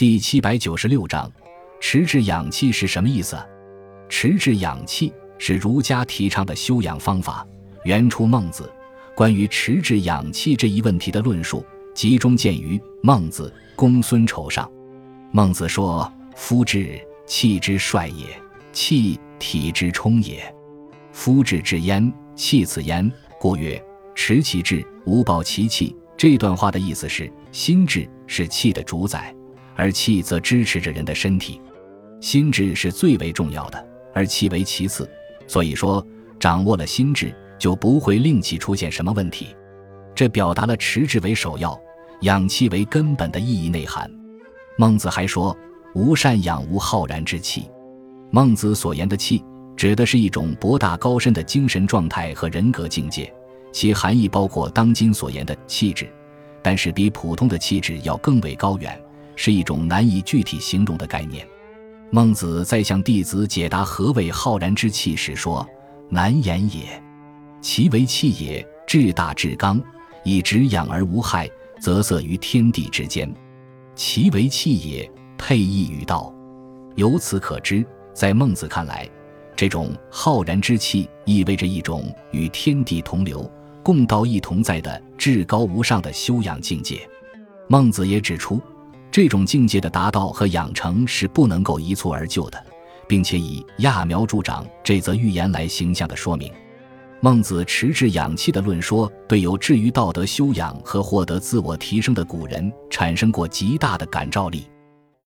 第七百九十六章，持志养气是什么意思？持志养气是儒家提倡的修养方法，原出《孟子》。关于持志养气这一问题的论述，集中见于《孟子·公孙丑上》。孟子说：“夫志，气之帅也；气，体之充也。夫志之焉，气此焉。故曰：持其志，无暴其气。”这段话的意思是，心智是气的主宰。而气则支持着人的身体，心智是最为重要的，而气为其次。所以说，掌握了心智，就不会令气出现什么问题。这表达了持志为首要、养气为根本的意义内涵。孟子还说：“无善养，无浩然之气。”孟子所言的气，指的是一种博大高深的精神状态和人格境界，其含义包括当今所言的气质，但是比普通的气质要更为高远。是一种难以具体形容的概念。孟子在向弟子解答何谓浩然之气时说：“难言也。其为气也，至大至刚，以直养而无害，则色于天地之间。其为气也，配义于道。由此可知，在孟子看来，这种浩然之气意味着一种与天地同流、共道一同在的至高无上的修养境界。孟子也指出。这种境界的达到和养成是不能够一蹴而就的，并且以揠苗助长这则寓言来形象的说明，孟子持志养气的论说，对有志于道德修养和获得自我提升的古人产生过极大的感召力。